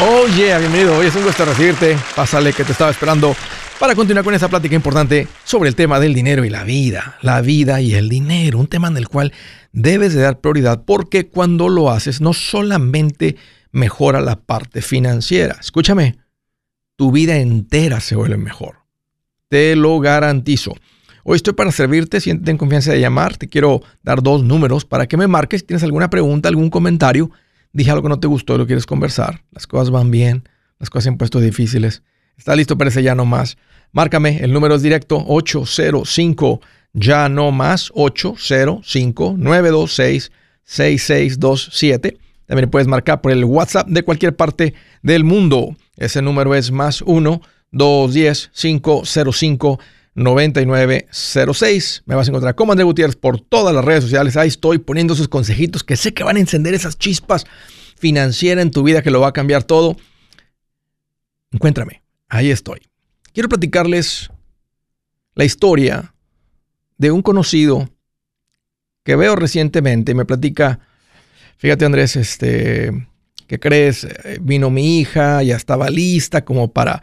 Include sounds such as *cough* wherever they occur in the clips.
Oh yeah, bienvenido. Hoy es un gusto recibirte. Pásale que te estaba esperando para continuar con esta plática importante sobre el tema del dinero y la vida. La vida y el dinero, un tema en el cual debes de dar prioridad porque cuando lo haces no solamente mejora la parte financiera. Escúchame, tu vida entera se vuelve mejor. Te lo garantizo. Hoy estoy para servirte, siéntete en confianza de llamar. Te quiero dar dos números para que me marques si tienes alguna pregunta, algún comentario dije algo que no te gustó y lo quieres conversar, las cosas van bien, las cosas se han puesto difíciles, está listo para ese ya no más. Márcame, el número es directo 805 ya no más 805 926 6627. También puedes marcar por el WhatsApp de cualquier parte del mundo. Ese número es más 1 210 505 9906. Me vas a encontrar como André Gutiérrez por todas las redes sociales. Ahí estoy poniendo esos consejitos que sé que van a encender esas chispas financieras en tu vida que lo va a cambiar todo. Encuéntrame. Ahí estoy. Quiero platicarles la historia de un conocido que veo recientemente. y Me platica, fíjate Andrés, este, ¿qué crees? Eh, vino mi hija, ya estaba lista como para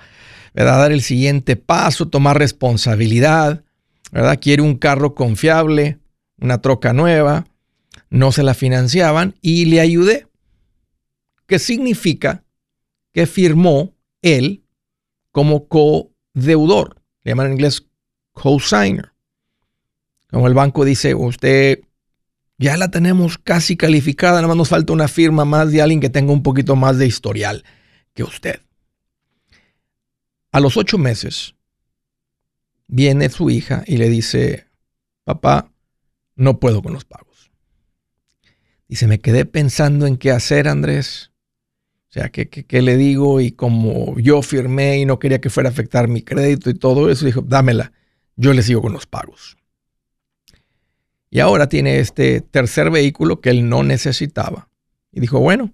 ¿verdad? Dar el siguiente paso, tomar responsabilidad, ¿verdad? Quiere un carro confiable, una troca nueva, no se la financiaban y le ayudé. ¿Qué significa que firmó él como co-deudor? Le llaman en inglés co-signer. Como el banco dice, usted ya la tenemos casi calificada, nada más nos falta una firma más de alguien que tenga un poquito más de historial que usted. A los ocho meses, viene su hija y le dice, papá, no puedo con los pagos. Dice, me quedé pensando en qué hacer, Andrés. O sea, ¿qué, qué, le digo? Y como yo firmé y no quería que fuera a afectar mi crédito y todo eso, dijo, dámela, yo le sigo con los pagos. Y ahora tiene este tercer vehículo que él no necesitaba. Y dijo, bueno,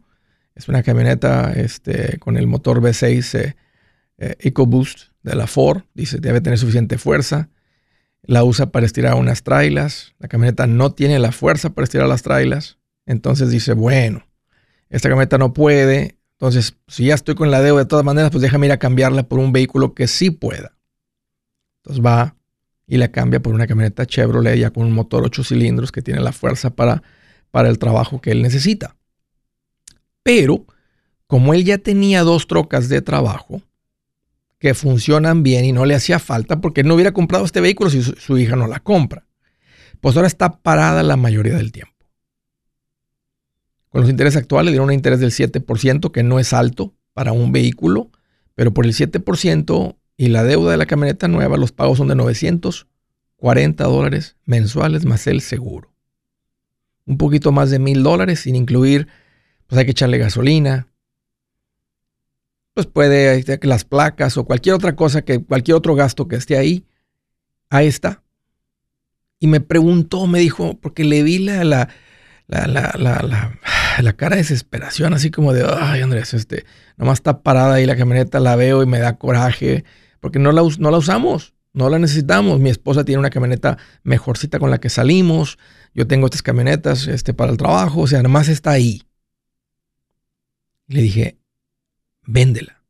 es una camioneta este, con el motor V6 eh, EcoBoost de la Ford. Dice, debe tener suficiente fuerza. La usa para estirar unas trailas. La camioneta no tiene la fuerza para estirar las trailas. Entonces dice, bueno, esta camioneta no puede. Entonces, si ya estoy con la deuda de todas maneras, pues déjame ir a cambiarla por un vehículo que sí pueda. Entonces va y la cambia por una camioneta Chevrolet ya con un motor 8 cilindros que tiene la fuerza para, para el trabajo que él necesita. Pero, como él ya tenía dos trocas de trabajo, que funcionan bien y no le hacía falta porque no hubiera comprado este vehículo si su, hija no la compra. Pues ahora está parada la mayoría del tiempo. Con los intereses actuales dieron un interés del 7%, que no es alto para un vehículo, pero por el 7% y la deuda de la camioneta nueva, los pagos son de 940 dólares mensuales más el seguro. Un poquito más de mil dólares sin incluir, pues hay que echarle gasolina, pues puede las placas o cualquier otra cosa, que cualquier otro gasto que esté ahí, ahí está. Y me preguntó, me dijo, porque le vi la, la, la, cara de desesperación, así como de, ay Andrés, este, nomás está parada ahí la camioneta, la veo y me da coraje, porque no la, no la usamos, no la necesitamos. Mi esposa tiene una camioneta mejorcita con la que salimos, yo tengo estas camionetas este, para el trabajo, o sea, nomás está ahí. Le dije, véndela.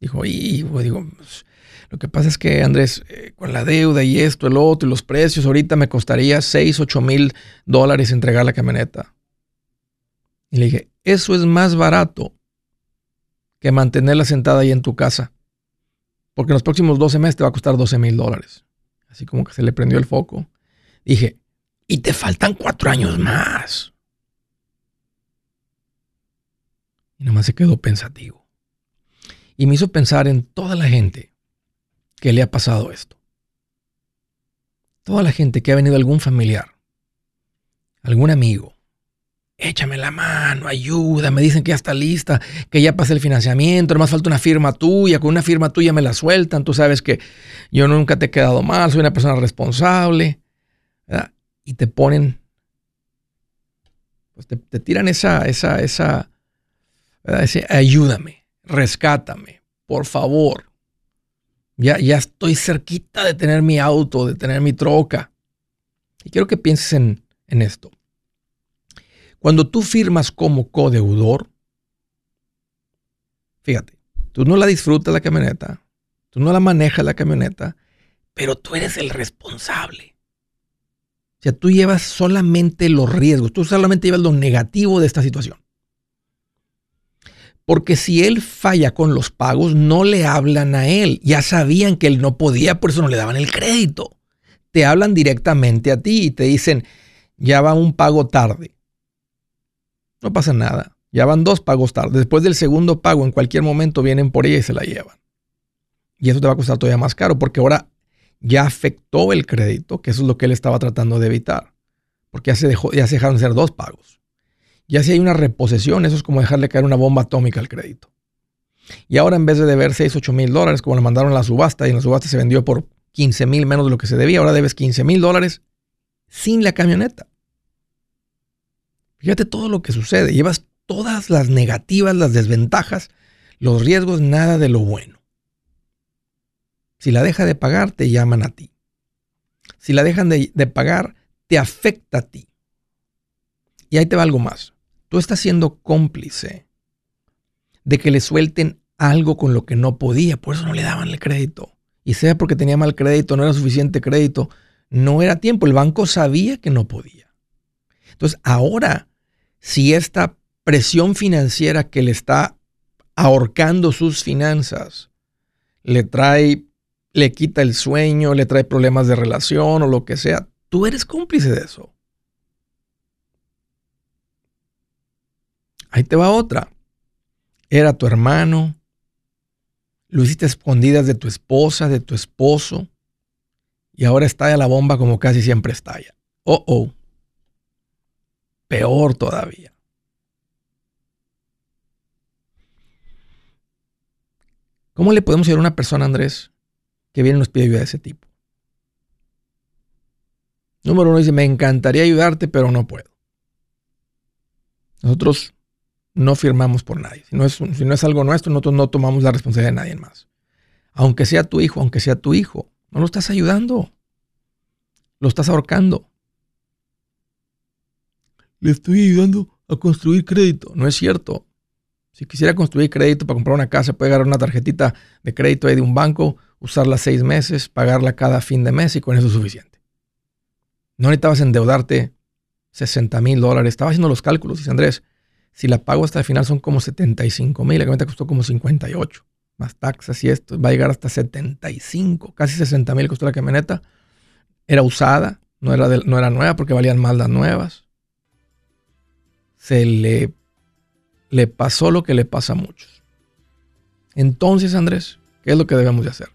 Dijo, y digo, pues, lo que pasa es que Andrés, eh, con la deuda y esto, el otro, y los precios, ahorita me costaría 6, 8 mil dólares entregar la camioneta. Y le dije, eso es más barato que mantenerla sentada ahí en tu casa. Porque en los próximos 12 meses te va a costar 12 mil dólares. Así como que se le prendió el foco. Dije, y te faltan cuatro años más. Y nomás se quedó pensativo. Y me hizo pensar en toda la gente que le ha pasado esto. Toda la gente que ha venido algún familiar, algún amigo. Échame la mano, ayuda, me dicen que ya está lista, que ya pasé el financiamiento, nomás falta una firma tuya, con una firma tuya me la sueltan, tú sabes que yo nunca te he quedado mal, soy una persona responsable. Y te ponen, pues te, te tiran esa, esa, esa, ayúdame, rescátame, por favor. Ya, ya estoy cerquita de tener mi auto, de tener mi troca. Y quiero que pienses en, en esto. Cuando tú firmas como codeudor, Fíjate, tú no la disfrutas la camioneta, tú no la manejas la camioneta, pero tú eres el responsable. O sea, tú llevas solamente los riesgos, tú solamente llevas lo negativo de esta situación. Porque si él falla con los pagos, no le hablan a él. Ya sabían que él no podía, por eso no le daban el crédito. Te hablan directamente a ti y te dicen, ya va un pago tarde. No pasa nada. Ya van dos pagos tarde. Después del segundo pago, en cualquier momento vienen por ella y se la llevan. Y eso te va a costar todavía más caro porque ahora ya afectó el crédito, que eso es lo que él estaba tratando de evitar. Porque ya se, dejó, ya se dejaron de hacer dos pagos. Ya si hay una reposición, eso es como dejarle caer una bomba atómica al crédito. Y ahora en vez de deber 6, 8 mil dólares, como le mandaron a la subasta, y en la subasta se vendió por 15 mil menos de lo que se debía, ahora debes 15 mil dólares sin la camioneta. Fíjate todo lo que sucede. Llevas todas las negativas, las desventajas, los riesgos, nada de lo bueno. Si la deja de pagar, te llaman a ti. Si la dejan de, pagar, te afecta a ti. Y ahí te va algo más. Tú estás siendo cómplice de que le suelten algo con lo que no podía, por eso no le daban el crédito. Y sea porque tenía mal crédito, no era suficiente crédito, no era tiempo, el banco sabía que no podía. Entonces, ahora, si esta presión financiera que le está ahorcando sus finanzas, le trae, le quita el sueño, le trae problemas de relación o lo que sea, tú eres cómplice de eso. Ahí te va otra. Era tu hermano, lo hiciste escondidas de tu esposa, de tu esposo, y ahora estalla la bomba como casi siempre estalla. Oh, oh. Peor todavía. ¿Cómo le podemos ayudar a una persona, Andrés, que viene y nos pide ayuda de ese tipo? Número uno dice, me encantaría ayudarte, pero no puedo. Nosotros no firmamos por nadie. Si no es, si no es algo nuestro, nosotros no tomamos la responsabilidad de nadie más. Aunque sea tu hijo, aunque sea tu hijo, no lo estás ayudando. Lo estás ahorcando. Le estoy ayudando a construir crédito. No es cierto. Si quisiera construir crédito para comprar una casa, puede agarrar una tarjetita de crédito ahí de un banco, usarla seis meses, pagarla cada fin de mes y con eso es suficiente. No necesitabas endeudarte 60 mil dólares. Estaba haciendo los cálculos. Dice Andrés, si la pago hasta el final son como 75 mil, la camioneta costó como 58, más taxas y esto, va a llegar hasta 75, casi 60 mil costó la camioneta. Era usada, no era, no era nueva porque valían más las nuevas. Se le le pasó lo que le pasa a muchos. Entonces, Andrés, ¿qué es lo que debemos de hacer?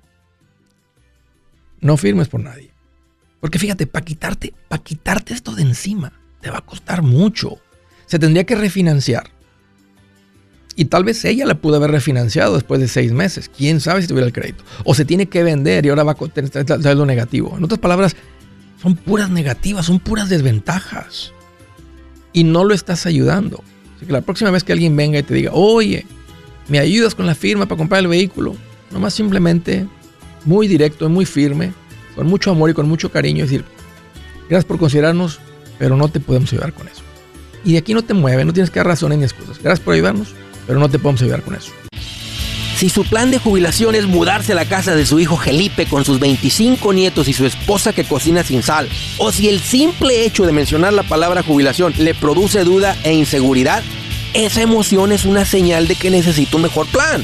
No firmes por nadie. Porque fíjate, para quitarte, para quitarte esto de encima, te va a costar mucho. Se tendría que refinanciar. Y tal vez ella la pudo haber refinanciado después de seis meses. Quién sabe si tuviera el crédito. O se tiene que vender y ahora va a tener lo negativo. En otras palabras, son puras negativas, son puras desventajas. Y no lo estás ayudando que la próxima vez que alguien venga y te diga, oye, ¿me ayudas con la firma para comprar el vehículo? Nomás simplemente, muy directo, muy firme, con mucho amor y con mucho cariño, decir, gracias por considerarnos, pero no te podemos ayudar con eso. Y de aquí no te mueve, no tienes que dar razones ni excusas. Gracias por ayudarnos, pero no te podemos ayudar con eso. Si su plan de jubilación es mudarse a la casa de su hijo Felipe con sus 25 nietos y su esposa que cocina sin sal, o si el simple hecho de mencionar la palabra jubilación le produce duda e inseguridad, esa emoción es una señal de que necesita un mejor plan.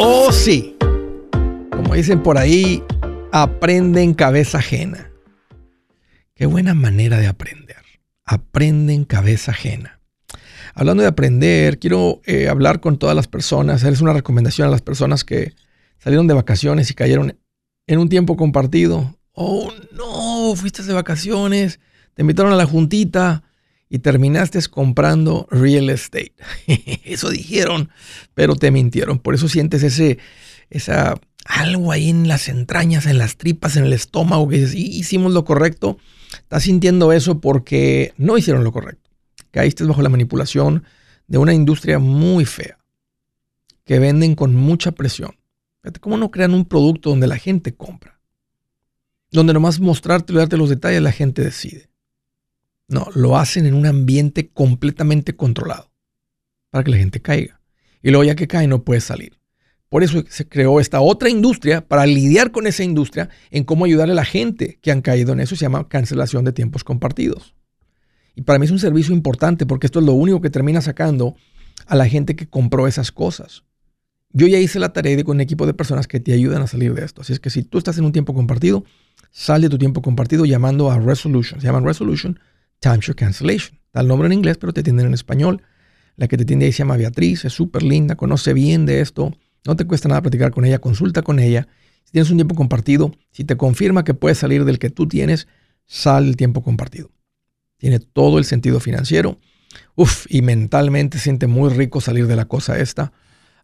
Oh, sí. Como dicen por ahí, aprende en cabeza ajena. Qué buena manera de aprender. Aprende en cabeza ajena. Hablando de aprender, quiero eh, hablar con todas las personas, hacerles una recomendación a las personas que salieron de vacaciones y cayeron en un tiempo compartido. Oh, no, fuiste de vacaciones, te invitaron a la juntita, y terminaste comprando real estate. *laughs* Eso dijeron, pero te mintieron. Por eso sientes ese, esa, algo ahí en las entrañas, en las tripas, en el estómago, que dices, hicimos lo correcto. Estás sintiendo eso porque no hicieron lo correcto. Caíste bajo la manipulación de una industria muy fea, que venden con mucha presión. Cómo no crean un producto donde la gente compra. Donde nomás mostrarte y darte los detalles, la gente decide. No, lo hacen en un ambiente completamente controlado para que la gente caiga. Y luego ya que cae no puede salir. Por eso se creó esta otra industria para lidiar con esa industria en cómo ayudarle a la gente que han caído en eso. Se llama cancelación de tiempos compartidos. Y para mí es un servicio importante porque esto es lo único que termina sacando a la gente que compró esas cosas. Yo ya hice la tarea de con un equipo de personas que te ayudan a salir de esto. Así es que si tú estás en un tiempo compartido, sal de tu tiempo compartido llamando a Resolution. Se llaman Resolution timeshare cancellation. Da el nombre en inglés, pero te atienden en español. La que te atiende ahí se llama Beatriz, es súper linda, conoce bien de esto. No te cuesta nada platicar con ella, consulta con ella. Si tienes un tiempo compartido, si te confirma que puedes salir del que tú tienes, sal del tiempo compartido. Tiene todo el sentido financiero. Uf, y mentalmente siente muy rico salir de la cosa esta,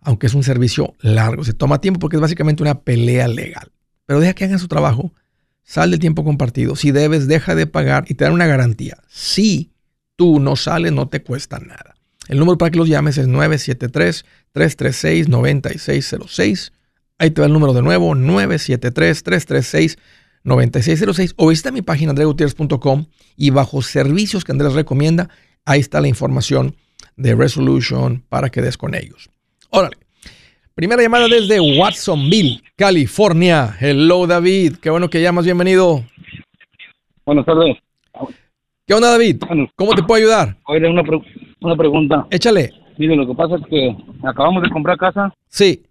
aunque es un servicio largo. Se toma tiempo porque es básicamente una pelea legal. Pero deja que hagan su trabajo sal del tiempo compartido. Si debes, deja de pagar y te dan una garantía. Si tú no sales, no te cuesta nada. El número para que los llames es 973-336-9606. Ahí te va el número de nuevo, 973-336-9606. O visita mi página andregutierrez.com y bajo servicios que Andrés recomienda, ahí está la información de Resolution para que des con ellos. Órale. Primera llamada desde Watsonville, California. Hello, David. Qué bueno que llamas. Bienvenido. Buenas tardes. ¿Qué onda, David? ¿Cómo te puedo ayudar? Oye, una, una pregunta. Échale. Mire, lo que pasa es que acabamos de comprar casa. Sí.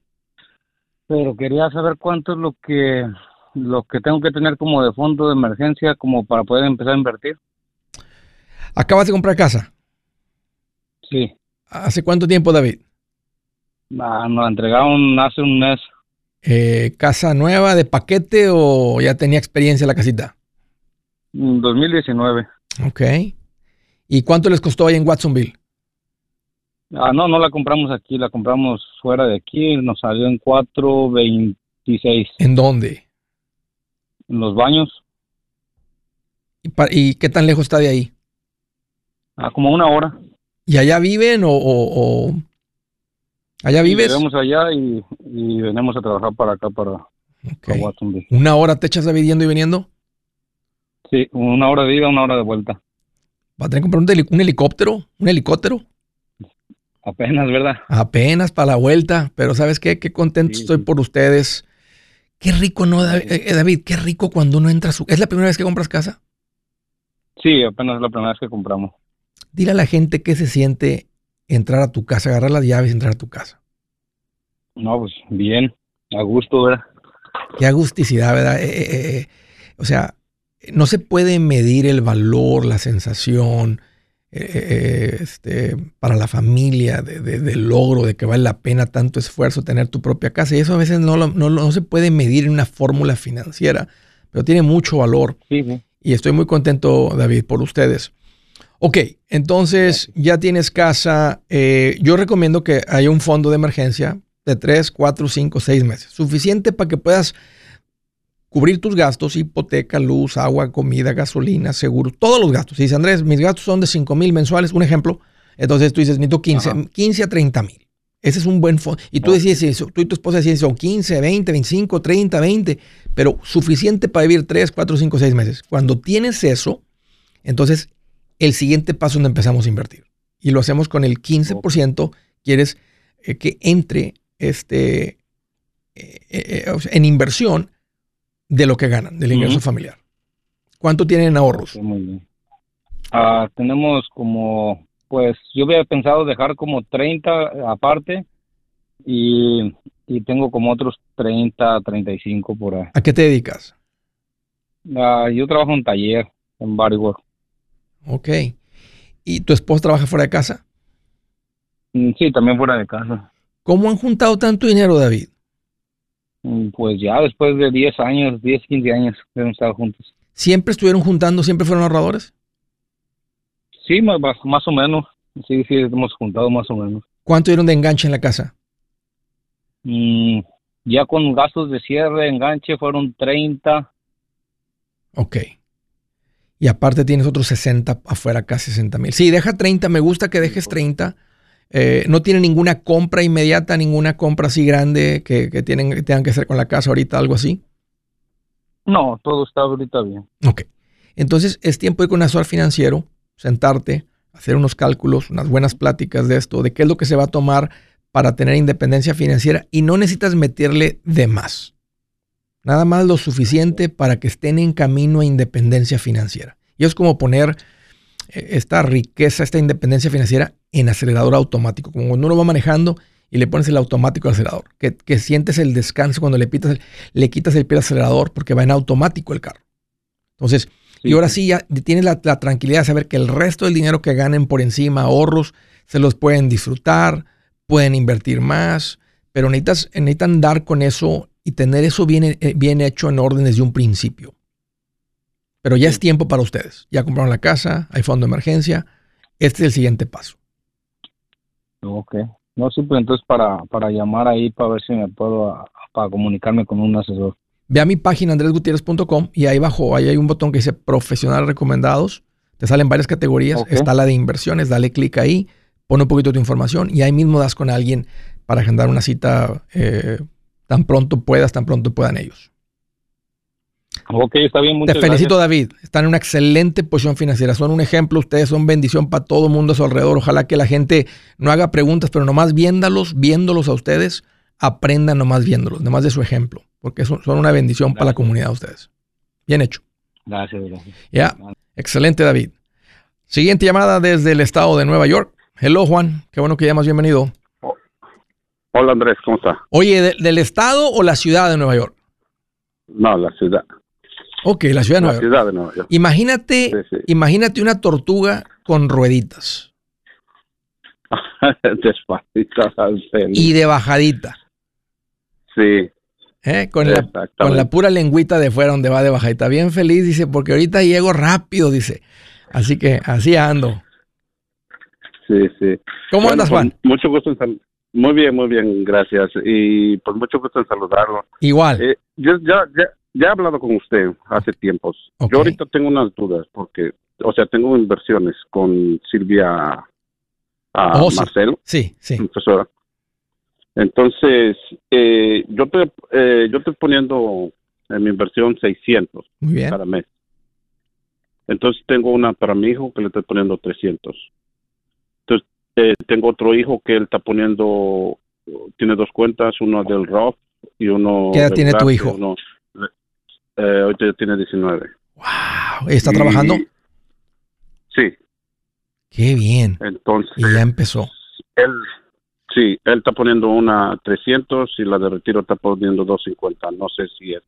Pero quería saber cuánto es lo que lo que tengo que tener como de fondo de emergencia como para poder empezar a invertir. ¿Acabas de comprar casa? Sí. ¿Hace cuánto tiempo, David? Ah, nos la entregaron hace un mes. Eh, ¿Casa nueva de paquete o ya tenía experiencia la casita? 2019. Ok. ¿Y cuánto les costó ahí en Watsonville? Ah, no, no la compramos aquí, la compramos fuera de aquí, nos salió en 4.26. ¿En dónde? En los baños. ¿Y, qué tan lejos está de ahí? Ah, como una hora. ¿Y allá viven o, ¿Allá vives? Vivimos allá y, venimos a trabajar para acá, para, Watsonville. ¿Una hora te echas viviendo y viniendo? Sí, una hora de ida, una hora de vuelta. ¿Va a tener que comprar un, helicóptero? ¿Un helicóptero? Apenas, ¿verdad? Apenas para la vuelta, pero ¿sabes qué? Qué contento estoy por ustedes. Qué rico, ¿no, eh, eh, David? Qué rico cuando uno entra a su... ¿Es la primera vez que compras casa? Sí, apenas es la primera vez que compramos. Dile a la gente qué se siente entrar a tu casa, agarrar las llaves y entrar a tu casa? No, pues bien, a gusto, ¿verdad? Qué agusticidad, ¿verdad? Eh, eh, eh, o sea, no se puede medir el valor, la sensación este, para la familia de, del logro, de que vale la pena tanto esfuerzo tener tu propia casa. Y eso a veces no, no, se puede medir en una fórmula financiera, pero tiene mucho valor. Y estoy muy contento, David, por ustedes. Ok, entonces ya tienes casa. Eh, yo recomiendo que haya un fondo de emergencia de 3, 4, 5, 6 meses. Suficiente para que puedas cubrir tus gastos, hipoteca, luz, agua, comida, gasolina, seguro, todos los gastos. Si dice Andrés, mis gastos son de 5 mil mensuales, un ejemplo, entonces tú dices, necesito 15, 15 a 30 mil. Ese es un buen fondo. Y tú decías, tú y tu esposa decían, son 15, 20, 25, 30, 20, pero suficiente para vivir 3, 4, 5, 6 meses. Cuando tienes eso, entonces el siguiente paso es donde empezamos a invertir. Y lo hacemos con el 15%, quieres eh, que entre este, eh, eh, en inversión de lo que ganan, del ingreso familiar. ¿Cuánto tienen en ahorros? muy bien. Ah, tenemos como, pues yo había pensado dejar como 30 aparte y, tengo como otros 30, 35 por ahí. ¿A qué te dedicas? Ah, yo trabajo en taller, en bodywork. Ok. ¿Y tu esposa trabaja fuera de casa? Mm, sí, también fuera de casa. ¿Cómo han juntado tanto dinero, David? Mm, pues ya después de 10 años, 10, 15 años hemos estado juntos. ¿Siempre estuvieron juntando? ¿Siempre fueron ahorradores? Sí, más, más o menos. Sí, sí, hemos juntado más o menos. ¿Cuánto dieron de enganche en la casa? Mm, ya con gastos de cierre, enganche, fueron 30. Ok. Y aparte tienes otros 60 afuera, casi 60 mil. Sí, deja 30. Me gusta que dejes 30 eh, no tiene ninguna compra inmediata, ninguna compra así grande que, tienen, que tengan que hacer con la casa ahorita, algo así. No, todo está ahorita bien. Ok. Entonces es tiempo de ir con un asesor financiero, sentarte, hacer unos cálculos, unas buenas pláticas de esto, de qué es lo que se va a tomar para tener independencia financiera y no necesitas meterle de más. Nada más lo suficiente para que estén en camino a independencia financiera. Y es como poner eh, esta riqueza, esta independencia financiera en acelerador automático, como cuando uno va manejando y le pones el automático al acelerador, que, sientes el descanso cuando le, pitas le quitas el pie al acelerador porque va en automático el carro. Entonces, y ahora sí ya tienes la, tranquilidad de saber que el resto del dinero que ganen por encima, ahorros, se los pueden disfrutar, pueden invertir más, pero necesitas, necesitan dar con eso y tener eso bien, eh, bien hecho en orden desde un principio. Pero ya es tiempo para ustedes. Ya compraron la casa, hay fondo de emergencia. Este es el siguiente paso. Ok. No, sí, pues entonces para, para llamar ahí para ver si me puedo, para comunicarme con un asesor. Ve a mi página andresgutierrez.com y ahí abajo ahí hay un botón que dice profesionales recomendados. Te salen varias categorías. Está la de inversiones, dale clic ahí, pon un poquito de tu información y ahí mismo das con alguien para agendar una cita eh, tan pronto puedas, tan pronto puedan ellos. Ok, está bien. Te felicito, David. Están en una excelente posición financiera. Son un ejemplo. Ustedes son bendición para todo el mundo a su alrededor. Ojalá que la gente no haga preguntas, pero nomás viéndolos, viéndolos a ustedes, aprendan nomás viéndolos, nomás de su ejemplo, porque son, una bendición para la comunidad de ustedes. Bien hecho. Gracias, gracias. Ya, excelente, David. Siguiente llamada desde el estado de Nueva York. Hello, Juan. Qué bueno que llamas. Bienvenido. Hola, Andrés. ¿Cómo está? Oye, ¿del estado o la ciudad de Nueva York? No, la ciudad. Ok, la ciudad de Nueva, York. Imagínate, imagínate una tortuga con rueditas. *laughs* Despacito. Y de bajadita. Sí. ¿Eh? Con, la, con la pura lengüita de fuera donde va de bajadita. Bien feliz, dice, porque ahorita llego rápido, dice. Así que así ando. Sí, sí. ¿Cómo andas, Juan? Mucho gusto en Muy bien, muy bien, gracias. Y por mucho gusto en saludarlo. Igual. Eh, yo ya, ya, ya he hablado con usted hace tiempos. Yo ahorita tengo unas dudas porque, o sea, tengo inversiones con Silvia oh, Marcelo, sí, sí. profesora. Entonces, eh, yo te eh, yo estoy poniendo en mi inversión 600 cada mes. Entonces tengo una para mi hijo que le estoy poniendo 300. Eh, tengo otro hijo que él está poniendo, tiene dos cuentas, uno del Roth y uno... ¿Qué edad tiene tu hijo? Eh, ahorita ya tiene 19. ¡Wow! ¿Está trabajando? Sí. Qué bien. Entonces. Y ya empezó. Él, sí, él está poniendo una 300 y la de retiro está poniendo 250. No sé si es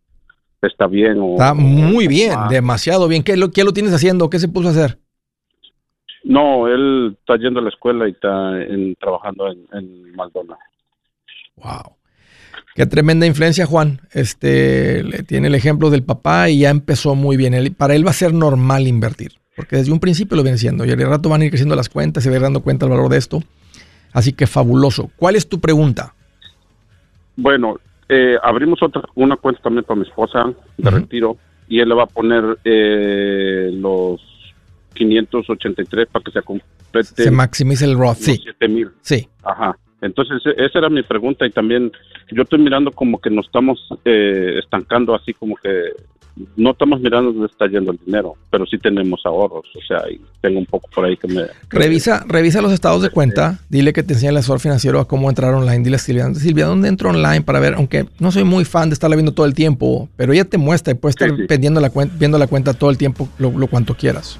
está bien. O, está muy bien, demasiado bien. ¿Qué lo, ¿Qué lo tienes haciendo? ¿Qué se puso a hacer? No, él está yendo a la escuela y está en, trabajando en, en McDonald's. Wow. Qué tremenda influencia, Juan. Este tiene el ejemplo del papá y ya empezó muy bien. para él va a ser normal invertir, porque desde un principio lo viene siendo. Y al rato van a ir creciendo las cuentas, se va a ir dando cuenta del valor de esto. Así que fabuloso. ¿Cuál es tu pregunta? Bueno, eh, abrimos otra una cuenta también para mi esposa de retiro y él le va a poner eh, los 583 para que se complete. Se maximice el Roth, sí. 7000. Sí. Ajá. Entonces, e, esa era mi pregunta y también yo estoy mirando como que nos estamos eh, estancando así como que no estamos mirando dónde está yendo el dinero, pero sí tenemos ahorros, o sea, y tengo un poco por ahí que me... Revisa, revisa los estados de cuenta, dile que te enseñe el asesor financiero a cómo entrar online, dile a Silvia, Silvia, ¿dónde entro online para ver? Aunque no soy muy fan de estarla viendo todo el tiempo, pero ella te muestra y puedes estar Pendiendo la viendo la cuenta todo el tiempo, lo, lo cuanto quieras.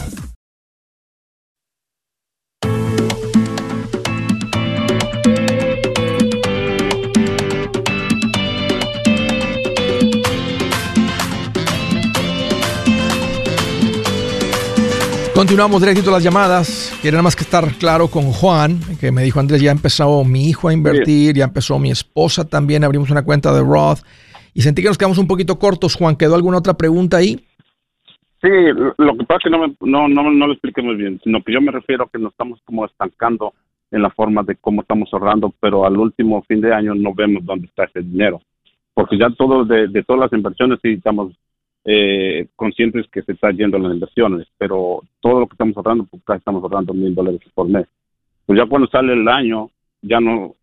Continuamos directito las llamadas. Quiero nada más que estar claro con Juan, que me dijo Andrés, ya empezó mi hijo a invertir, ya empezó mi esposa también, abrimos una cuenta de Roth. Y sentí que nos quedamos un poquito cortos, Juan. ¿Quedó alguna otra pregunta ahí? Sí, lo que pasa es que no, me, no, no, no lo expliqué muy bien, sino que yo me refiero a que nos estamos como estancando en la forma de cómo estamos ahorrando, pero al último fin de año no vemos dónde está ese dinero. Porque ya todo de, de todas las inversiones sí estamos eh, conscientes que se está yendo las inversiones, pero todo lo que estamos ahorrando, pues casi estamos ahorrando mil dólares por mes. Pues ya cuando sale el año, ya no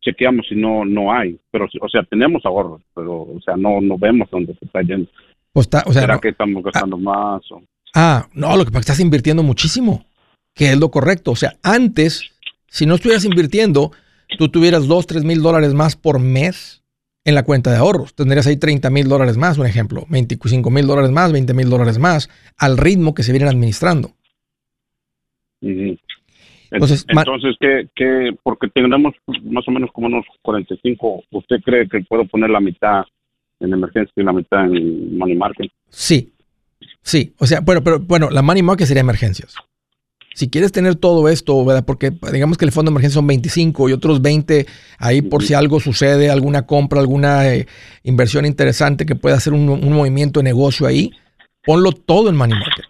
chequeamos si no no hay, pero o sea, tenemos ahorros, pero o sea, no no vemos dónde se está yendo. Pues o sea, ¿Será que estamos gastando más? Ah, no, lo que pasa es que estás invirtiendo muchísimo, que es lo correcto. O sea, antes, si no estuvieras invirtiendo, tú tuvieras dos, tres mil dólares más por mes en la cuenta de ahorros. Tendrías ahí 30 mil dólares más, un ejemplo, 25 mil dólares más, 20 mil dólares más, al ritmo que se vienen administrando. Entonces, Entonces ¿qué, porque tenemos más o menos como unos 45, ¿usted cree que puedo poner la mitad en emergencia y la mitad en money market? Sí, sí, o sea, bueno, pero bueno, la money market sería emergencias si quieres tener todo esto, ¿verdad? Porque digamos que el fondo de emergencia son 25 y otros 20 ahí por si algo sucede, alguna compra, alguna eh, inversión interesante que pueda hacer un, movimiento de negocio ahí, ponlo todo en Money Market.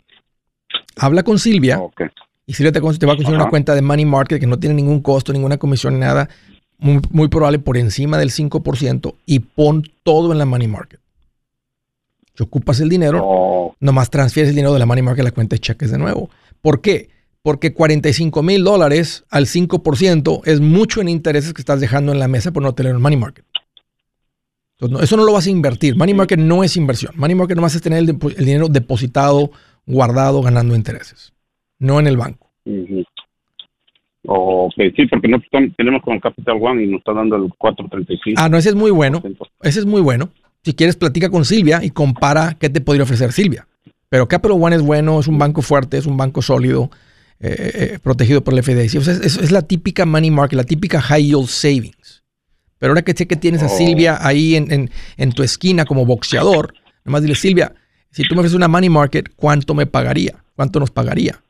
Habla con Silvia y Silvia te, va a conseguir una cuenta de Money Market que no tiene ningún costo, ninguna comisión, nada, muy, probable por encima del 5% y pon todo en la Money Market. Si ocupas el dinero, nomás transfieres el dinero de la Money Market a la cuenta de cheques de nuevo. ¿Por qué? Porque 45 mil dólares al 5% es mucho en intereses que estás dejando en la mesa por no tener el money market. eso no lo vas a invertir. Money market no es inversión. Money market no vas a tener el, dinero depositado, guardado, ganando intereses. No en el banco. Ok, sí, porque no tenemos con Capital One y nos está dando el 435. Ah, no, ese es muy bueno. Ese es muy bueno. Si quieres, platica con Silvia y compara qué te podría ofrecer Silvia. Pero Capital One es bueno, es un banco fuerte, es un banco sólido. Eh, eh, protegido por el FDIC. O sea, es, la típica money market, la típica high yield savings. Pero ahora que sé que tienes a oh. Silvia ahí en, en, tu esquina como boxeador, nomás dile, Silvia, si tú me ofreces una money market, ¿cuánto me pagaría? ¿Cuánto nos pagaría?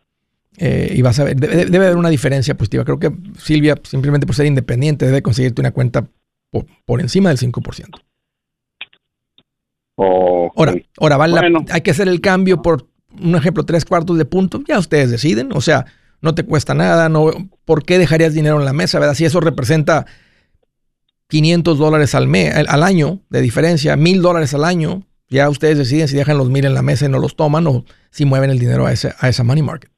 Eh, y vas a ver, debe, haber una diferencia positiva. Creo que Silvia, simplemente por ser independiente, debe conseguirte una cuenta por, por encima del 5%. ahora, ahora hay que hacer el cambio por un ejemplo, tres cuartos de punto, ya ustedes deciden, o sea, no te cuesta nada, no, ¿por qué dejarías dinero en la mesa, verdad? Si eso representa 500 dólares al, mes, al año de diferencia, 1000 dólares al año, ya ustedes deciden si dejan los mil en la mesa y no los toman o si mueven el dinero a, ese, a esa money market.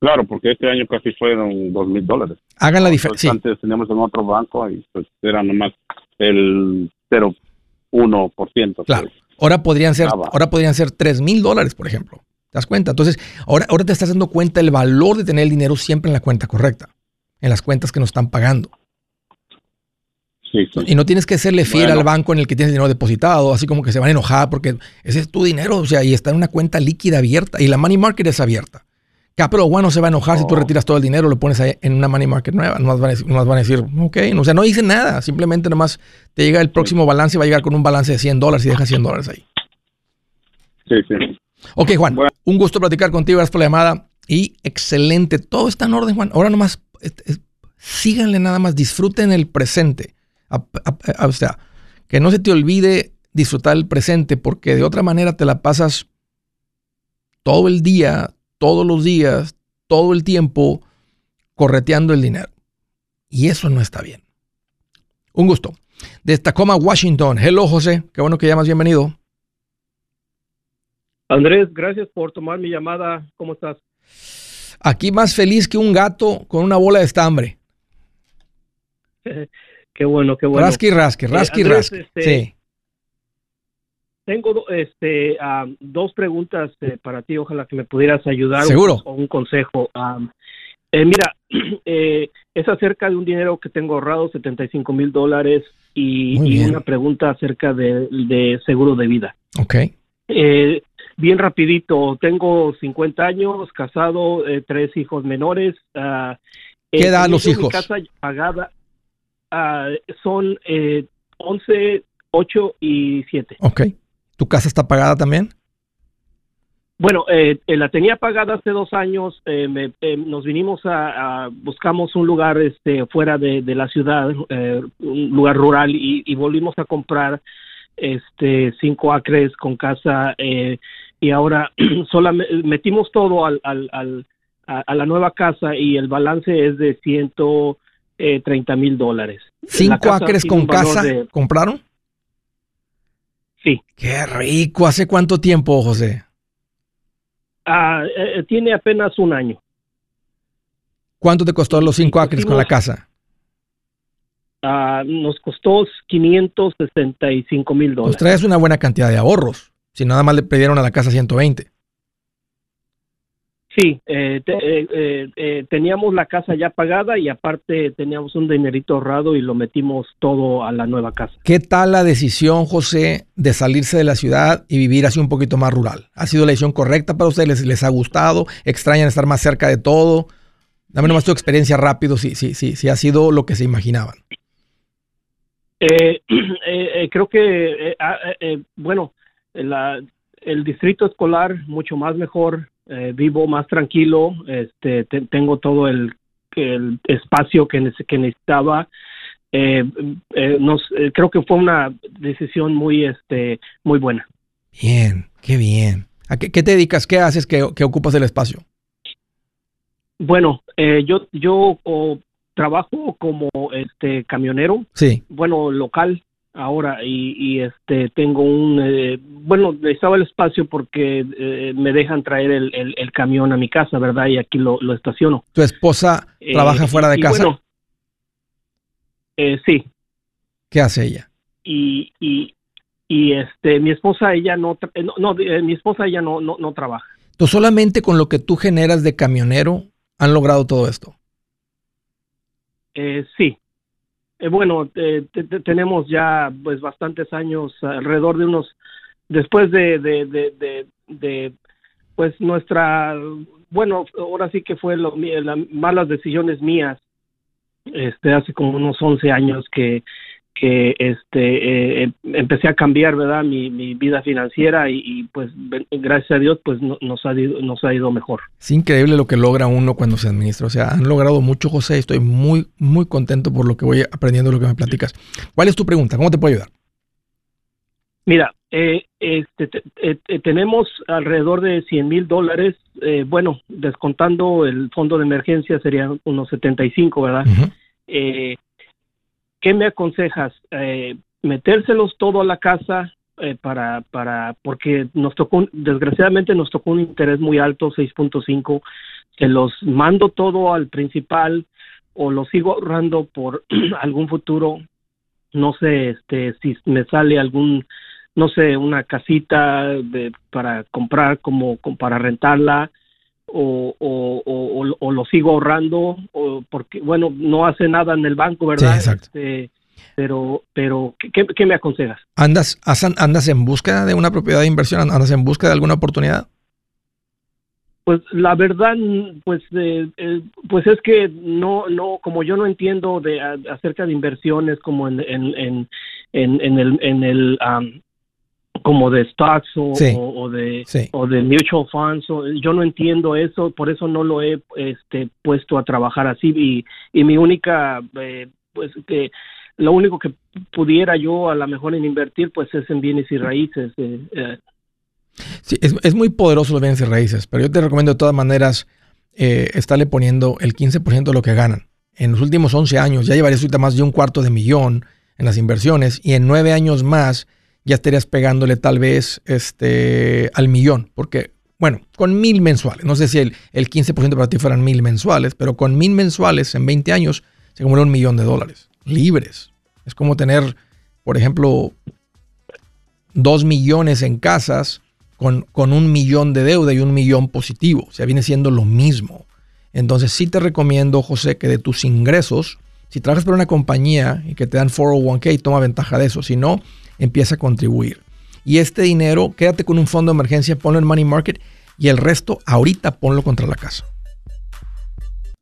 Claro, porque este año casi fueron dos mil dólares. Hagan la diferencia. Antes teníamos en otro banco y pues era nomás el 0,1%. Claro. Ahora podrían ser, ahora podrían ser 3 mil dólares, por ejemplo. ¿Te das cuenta? Entonces, ahora, ahora te estás dando cuenta del valor de tener el dinero siempre en la cuenta correcta, en las cuentas que nos están pagando. Y no tienes que serle fiel al banco en el que tienes dinero depositado, así como que se van a enojar porque ese es tu dinero, o sea, y está en una cuenta líquida abierta y la money market es abierta. Capital One no se va a enojar si tú oh. retiras todo el dinero, lo pones ahí en una money market nueva. No van, a, van a decir, ok, o sea, no dice nada. Simplemente nomás te llega el próximo balance y va a llegar con un balance de 100 dólares y deja 100 dólares ahí. Sí, sí. Ok, Juan, un gusto platicar contigo. Gracias por la llamada. Y excelente. Todo está en orden, Juan. Ahora nomás, síganle nada más, disfruten el presente. o sea, que no se te olvide disfrutar el presente porque de otra manera te la pasas todo el día todos los días, todo el tiempo, correteando el dinero. Y eso no está bien. Un gusto. De Tacoma, Washington. Hello, José. Qué bueno que llamas. Bienvenido. Andrés, gracias por tomar mi llamada. ¿Cómo estás? Aquí más feliz que un gato con una bola de estambre. *laughs* qué bueno, qué bueno. Rasqui, rasqui, eh, rasqui, rasqui. Este, sí. Tengo este, dos preguntas eh, para ti, ojalá que me pudieras ayudar ¿Seguro? o un consejo. Eh, mira, *clears throat* eh, es acerca de un dinero que tengo ahorrado, 75 mil dólares, y, una pregunta acerca de, seguro de vida. Ok. bien rapidito, tengo 50 años, casado, tres hijos menores. Uh, ¿Qué edad los hijos? casa pagada ah, son 11, 8 y 7. Ok. ¿Tu casa está pagada también? Bueno, eh, eh, la tenía pagada hace dos años. Eh, nos vinimos a, buscamos un lugar este fuera de, la ciudad, un lugar rural y, volvimos a comprar este cinco acres con casa y ahora *clears throat* solamente metimos todo al, al, a, la nueva casa y el balance es de 130 mil dólares. ¿Cinco acres con casa compraron? Sí. Qué rico. ¿Hace cuánto tiempo, José? Ah, eh, tiene apenas un año. ¿Cuánto te costó los cinco acres con la casa? Ah, nos costó 565 mil dólares. Pues traes una buena cantidad de ahorros. Si nada más le pidieron a la casa 120. Sí, eh, eh, eh, teníamos la casa ya pagada y aparte teníamos un dinerito ahorrado y lo metimos todo a la nueva casa. ¿Qué tal la decisión, José, de salirse de la ciudad y vivir así un poquito más rural? ¿Ha sido la decisión correcta para ustedes? ¿Les, ha gustado? ¿Extrañan estar más cerca de todo? Dame nomás tu experiencia rápido, si, sí, sí, sí, ha sido lo que se imaginaban. *clears throat* creo que, ah, bueno, el distrito escolar mucho más mejor eh, vivo más tranquilo, este, tengo todo el, el espacio que, que necesitaba. Eh, eh, nos, creo que fue una decisión muy, este, muy buena. Bien, qué bien. ¿A qué, te dedicas? ¿Qué haces que, ocupas el espacio? Bueno, yo, yo trabajo como este camionero. Sí. Bueno, local ahora y, este tengo un eh, bueno necesitaba el espacio porque eh, me dejan traer el, camión a mi casa verdad y aquí lo, estaciono. Tu esposa eh, trabaja fuera de casa bueno, sí. Qué hace ella y, y, y este mi esposa ella no no, mi esposa ella no, no no trabaja. Tú solamente con lo que tú generas de camionero han logrado todo esto sí eh, bueno, eh, tenemos ya pues bastantes años, alrededor de unos, después de, de, de, de, pues nuestra, bueno, ahora sí que fue las malas decisiones mías, este, hace como unos 11 años que, que este eh, empecé a cambiar verdad mi, mi vida financiera y, pues gracias a Dios pues nos ha ido, nos ha ido mejor. Es increíble lo que logra uno cuando se administra. O sea han logrado mucho José estoy muy muy contento por lo que voy aprendiendo lo que me platicas. ¿cuál es tu pregunta cómo te puedo ayudar? Mira, eh, este, eh, eh, tenemos alrededor de 100 mil dólares, bueno, descontando el fondo de emergencia serían unos 75, ¿verdad? ¿Qué me aconsejas? ¿Metérselos todo a la casa para, para, porque nos tocó, desgraciadamente nos tocó un interés muy alto, 6.5, que los mando todo al principal o lo sigo ahorrando por *clears throat* algún futuro no sé este si me sale algún no sé, una casita de, para comprar como, para rentarla o, o, o, lo sigo ahorrando o porque, bueno, no hace nada en el banco, ¿verdad? Sí, exacto. Este, pero, pero ¿qué, ¿qué, me aconsejas? ¿Andas, ¿Andas en búsqueda de una propiedad de inversión? ¿Andas en búsqueda de alguna oportunidad? Pues la verdad, pues, eh, eh, pues es que no, no, como yo no entiendo de acerca de inversiones como en, en, en, en, el, en el como de stocks o, o, de o de mutual funds yo no entiendo eso por eso no lo he este puesto a trabajar así y, y mi única eh, pues que lo único que pudiera yo a lo mejor en invertir pues es en bienes y raíces eh, eh. sí es, es, muy poderoso los bienes y raíces pero yo te recomiendo de todas maneras estarle poniendo el 15% de lo que ganan. En los últimos 11 años ya llevaría ahorita más de un cuarto de millón en las inversiones y en nueve años más ya estarías pegándole tal vez este, al millón, porque, bueno, con mil mensuales, no sé si el, el 15% para ti fueran mil mensuales, pero con mil mensuales en 20 años se acumula un millón de dólares, libres. Es como tener, por ejemplo, dos millones en casas con, con un millón de deuda y un millón positivo, o sea, viene siendo lo mismo. Entonces sí te recomiendo, José, que de tus ingresos, si trabajas para una compañía y que te dan 401k, toma ventaja de eso. Si no, empieza a contribuir. Y este dinero, quédate con un fondo de emergencia, ponlo en money market y el resto ahorita ponlo contra la casa.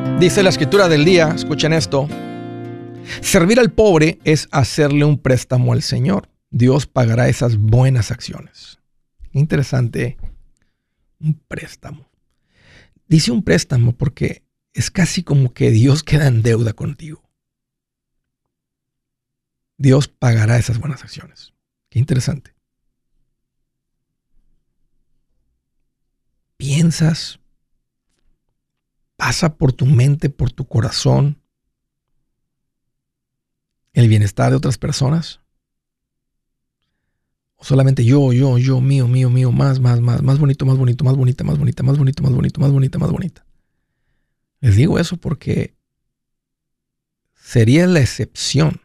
dice la escritura del día, escuchen esto. Servir al pobre es hacerle un préstamo al Señor. Dios pagará esas buenas acciones. Interesante. Un préstamo. Dice un préstamo porque es casi como que Dios queda en deuda contigo. Dios pagará esas buenas acciones. Qué interesante. Piensas pasa por tu mente, por tu corazón, el bienestar de otras personas? ¿O solamente yo, yo, yo, mío, mío, mío, más, más, más, más bonito, más bonito, más bonita, más bonita, más bonito, más bonito, más bonita, más bonita? Les digo eso porque sería la excepción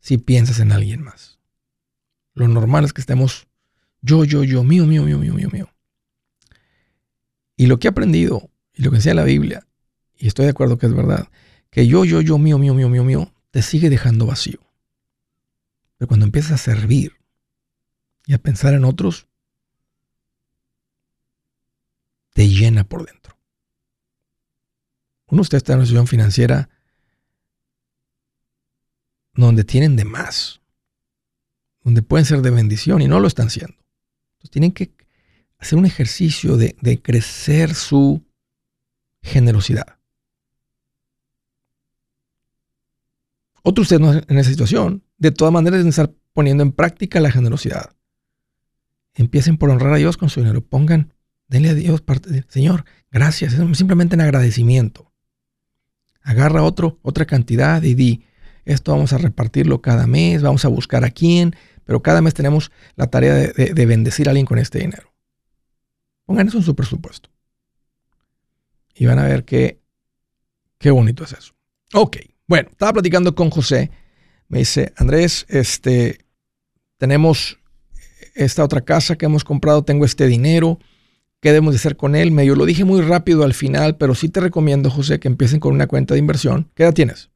si piensas en alguien más. Lo normal es que estemos yo, yo, yo, mío, mío, mío, mío, mío, mío. Y lo que he aprendido y lo que decía la Biblia, y estoy de acuerdo que es verdad, que yo, yo, yo, mío, mío, mío, mío, mío, te sigue dejando vacío. Pero cuando empiezas a servir y a pensar en otros, te llena por dentro. Uno de ustedes está en una situación financiera donde tienen de más, donde pueden ser de bendición y no lo están siendo. Entonces tienen que hacer un ejercicio de, de crecer su generosidad. Otros ustedes no en esa situación, de todas maneras deben estar poniendo en práctica la generosidad. Empiecen por honrar a Dios con su dinero. Pongan, denle a Dios parte Señor, gracias. Es simplemente en agradecimiento. Agarra otro, otra cantidad y di, esto vamos a repartirlo cada mes, vamos a buscar a quién, pero cada mes tenemos la tarea de, bendecir a alguien con este dinero. Pongan eso en su presupuesto. Y van a ver qué, qué bonito es eso. Ok, bueno, estaba platicando con José. Me dice, Andrés, este, tenemos esta otra casa que hemos comprado, tengo este dinero, ¿qué debemos de hacer con él? Medio lo dije muy rápido al final, pero sí te recomiendo, José, que empiecen con una cuenta de inversión. ¿Qué edad tienes?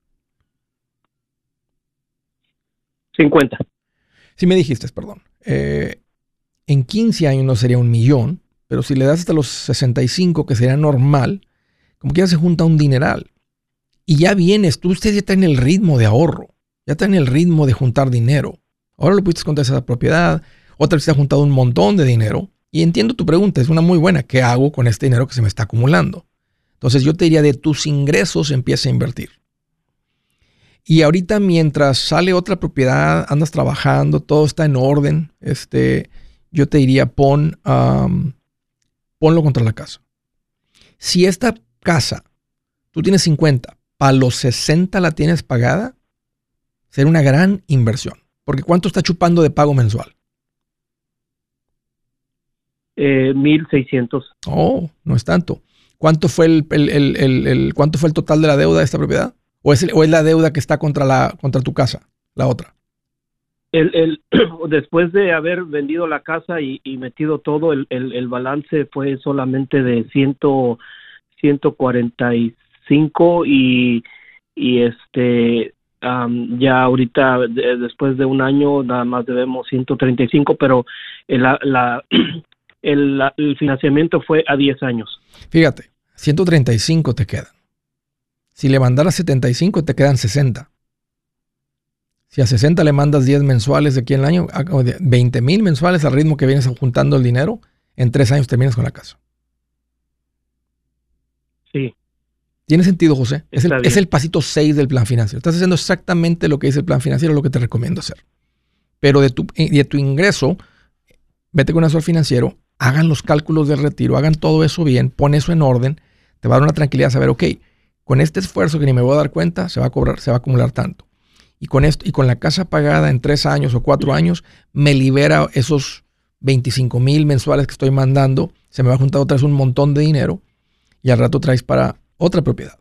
50. Sí me dijiste, perdón. Eh, en 15 años no sería un millón, pero si le das hasta los 65, que sería normal, como que ya se junta un dineral. Y ya vienes, tú ustedes ya traen el ritmo de ahorro, ya traen el ritmo de juntar dinero. Ahora lo pudiste contar esa propiedad, otra vez te ha juntado un montón de dinero. Y entiendo tu pregunta, es una muy buena. ¿Qué hago con este dinero que se me está acumulando? Entonces yo te diría de tus ingresos empieza a invertir. Y ahorita mientras sale otra propiedad, andas trabajando, todo está en orden, este, yo te diría pon, ponlo contra la casa. Si esta casa, tú tienes 50, para los 60 la tienes pagada, será una gran inversión. Porque ¿cuánto está chupando de pago mensual? Eh, 1.600. Oh, no es tanto. ¿Cuánto fue el, el, cuánto fue el total de la deuda de esta propiedad? ¿O es, o es la deuda que está contra, la, contra tu casa, la otra? El, *clears throat* después de haber vendido la casa y, metido todo, el, balance fue solamente de ciento, 145 y, y este ya ahorita después de un año nada más debemos 135 pero la, *clears throat* la el, financiamiento fue a 10 años. Fíjate, 135 te quedan. Si le mandaras 75, te quedan 60. Si a 60 le mandas 10 mensuales de aquí en el año, 20 mil mensuales al ritmo que vienes juntando el dinero, en 3 años terminas con la casa. Sí. ¿Tiene sentido, José? Es el, es el, pasito 6 del plan financiero. Estás haciendo exactamente lo que dice el plan financiero, lo que te recomiendo hacer. Pero de tu, de tu ingreso, vete con un asesor financiero, hagan los cálculos del retiro, hagan todo eso bien, pon eso en orden, te va a dar una tranquilidad saber, ok, con este esfuerzo que ni me voy a dar cuenta, se va a cobrar, se va a acumular tanto. Y con esto, y con la casa pagada en tres años o cuatro años, me libera esos 25 mil mensuales que estoy mandando, se me va a juntar otra vez un montón de dinero y al rato traes para otra propiedad.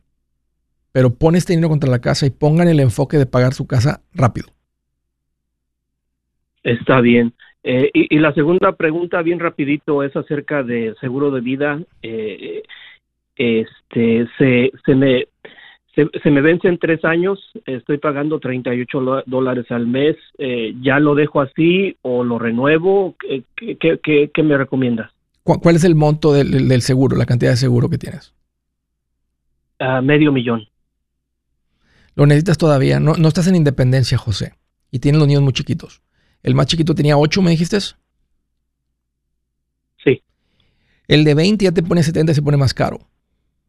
Pero pon este dinero contra la casa y pongan el enfoque de pagar su casa rápido. Está bien. Eh, y, la segunda pregunta, bien rapidito, es acerca de seguro de vida. Eh, este, se, se me se, me vence en tres años, estoy pagando 38 dólares al mes, eh, ¿ya lo dejo así o lo renuevo? ¿Qué, qué, me recomiendas? ¿Cuál es el monto del, seguro, la cantidad de seguro que tienes? Uh, medio millón. Lo necesitas todavía, no, no estás en independencia, José, y tienes los niños muy chiquitos. El más chiquito tenía 8, me dijiste. Sí. El de 20 ya te pone 70 y se pone más caro.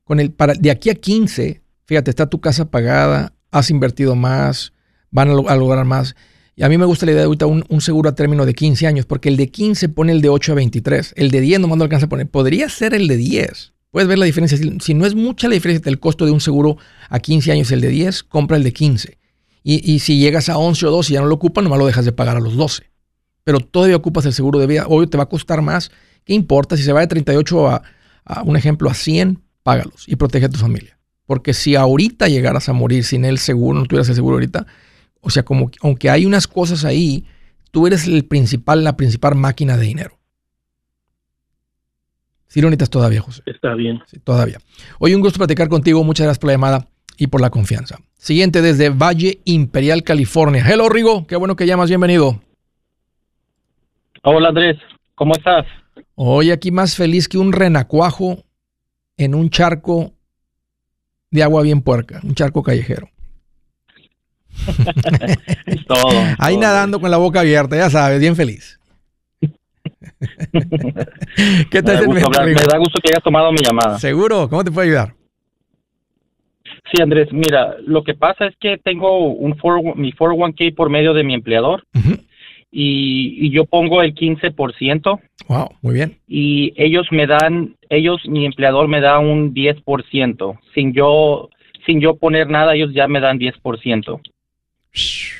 Con el, para, de aquí a 15, fíjate, está tu casa pagada, has invertido más, van a, lograr más. Y a mí me gusta la idea de ahorita un, un, seguro a término de 15 años, porque el de 15 pone el de 8 a 23. El de 10 no no alcanza a poner. Podría ser el de 10. Puedes ver la diferencia. Si, si no es mucha la diferencia del costo de un seguro a 15 años y el de 10, compra el de 15. Y, si llegas a 11 o 12 y ya no lo ocupas, nomás lo dejas de pagar a los 12. Pero todavía ocupas el seguro de vida. Obvio, te va a costar más. ¿Qué importa? Si se va de 38 a, a un ejemplo, a 100, págalos y protege a tu familia. Porque si ahorita llegaras a morir sin el seguro, no tuvieras el seguro ahorita, o sea, como aunque hay unas cosas ahí, tú eres el principal, la principal máquina de dinero. Si lo necesitas todavía, José. Está bien. Sí, todavía. Hoy un gusto platicar contigo. Muchas gracias por la llamada y por la confianza. Siguiente desde Valle Imperial, California. Hello, Rigo. Qué bueno que llamas. Bienvenido. Hola, Andrés. ¿Cómo estás? Hoy aquí más feliz que un renacuajo en un charco de agua bien puerca, un charco callejero. *laughs* todo, Ahí nadando con la boca abierta, ya sabes, bien feliz. *laughs* ¿Qué te me, da gusto, me da gusto que hayas tomado mi llamada. Seguro, ¿cómo te puedo ayudar? Sí, Andrés, mira, lo que pasa es que tengo un mi 401k por medio de mi empleador y, yo pongo el 15%. Wow, muy bien. Y ellos me dan, ellos, mi empleador me da un 10%. Sin yo, sin yo poner nada, ellos ya me dan 10%.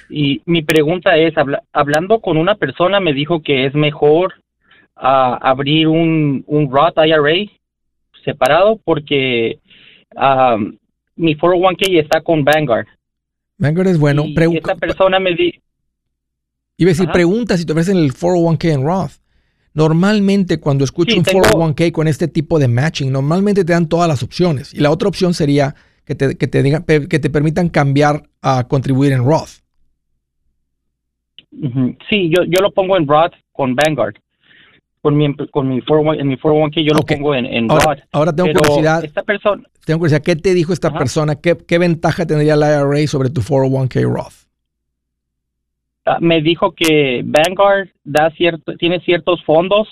Y mi pregunta es, hablando con una persona me dijo que es mejor ah, abrir un, un Roth IRA separado porque um, mi 401k está con Vanguard. Vanguard es bueno. Y esta persona me dijo... Iba a decir, pregunta si te ofrecen el 401k en Roth. Normalmente cuando escucho un 401k con este tipo de matching, normalmente te dan todas las opciones. Y la otra opción sería que te, que te, digan, que te permitan cambiar a contribuir en Roth. Sí, yo, yo lo pongo en Roth con Vanguard con mi, con mi 401, en mi 401k yo lo pongo en, en ahora, ahora tengo curiosidad. Esta persona, tengo curiosidad, ¿qué te dijo esta persona? ¿Qué, ¿Qué, ventaja tendría la IRA sobre tu 401k Roth? Ah, me dijo que Vanguard da cierto, tiene ciertos fondos,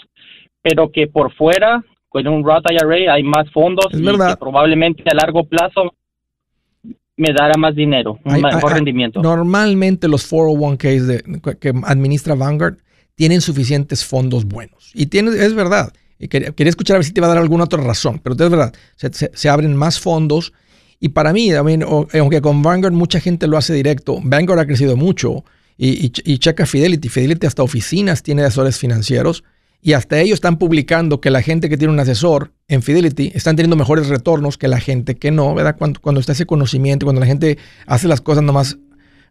pero que por fuera, con un Roth IRA hay más fondos y que probablemente a largo plazo me dará más dinero, un mejor rendimiento. Normalmente los 401ks de, que administra Vanguard tienen suficientes fondos buenos. Y tiene, es verdad. Y quería, escuchar a ver si te va a dar alguna otra razón, pero es verdad. Se, abren más fondos. Y para mí, aunque con Vanguard mucha gente lo hace directo, Vanguard ha crecido mucho y, checa Fidelity. Fidelity hasta oficinas tiene asesores financieros y hasta ellos están publicando que la gente que tiene un asesor en Fidelity están teniendo mejores retornos que la gente que no, ¿verdad? Cuando, cuando está ese conocimiento, cuando la gente hace las cosas nomás,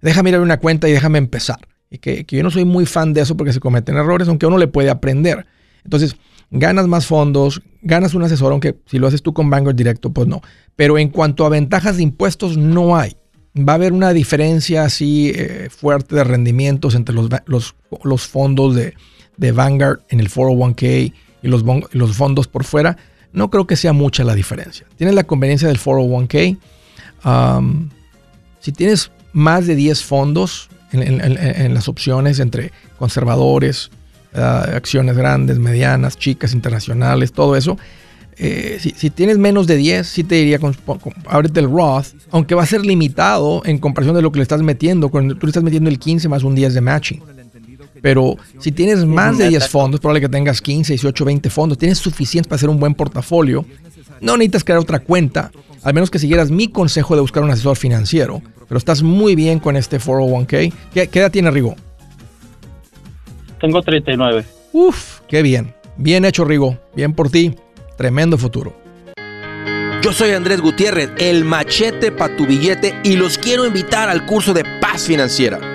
déjame ir a una cuenta y déjame empezar que, yo no soy muy fan de eso porque se cometen errores, aunque uno le puede aprender. Entonces, ganas más fondos, ganas un asesor, aunque si lo haces tú con Vanguard directo, pues no. Pero en cuanto a ventajas de impuestos, no hay. Va a haber una diferencia así eh, fuerte de rendimientos entre los, los, fondos de, de, Vanguard en el 401k y los, fondos por fuera. No creo que sea mucha la diferencia. Tienes la conveniencia del 401k. si tienes más de 10 fondos, en, las opciones entre conservadores, ah, acciones grandes, medianas, chicas, internacionales, todo eso. Eh, si, tienes menos de 10, sí te diría, con, el Roth, aunque va a ser limitado en comparación de lo que le estás metiendo. Cuando tú le estás metiendo el 15 más un 10 de matching. Pero si tienes más de 10 fondos, probable que tengas 15, 18, 20 fondos, tienes suficiente para hacer un buen portafolio. No necesitas crear otra cuenta, al menos que siguieras mi consejo de buscar un asesor financiero pero estás muy bien con este 401k. ¿Qué, edad tiene Rigo? Tengo 39. Uf, qué bien. Bien hecho, Rigo. Bien por ti. Tremendo futuro. Yo soy Andrés Gutiérrez, el machete para tu billete, y los quiero invitar al curso de paz financiera.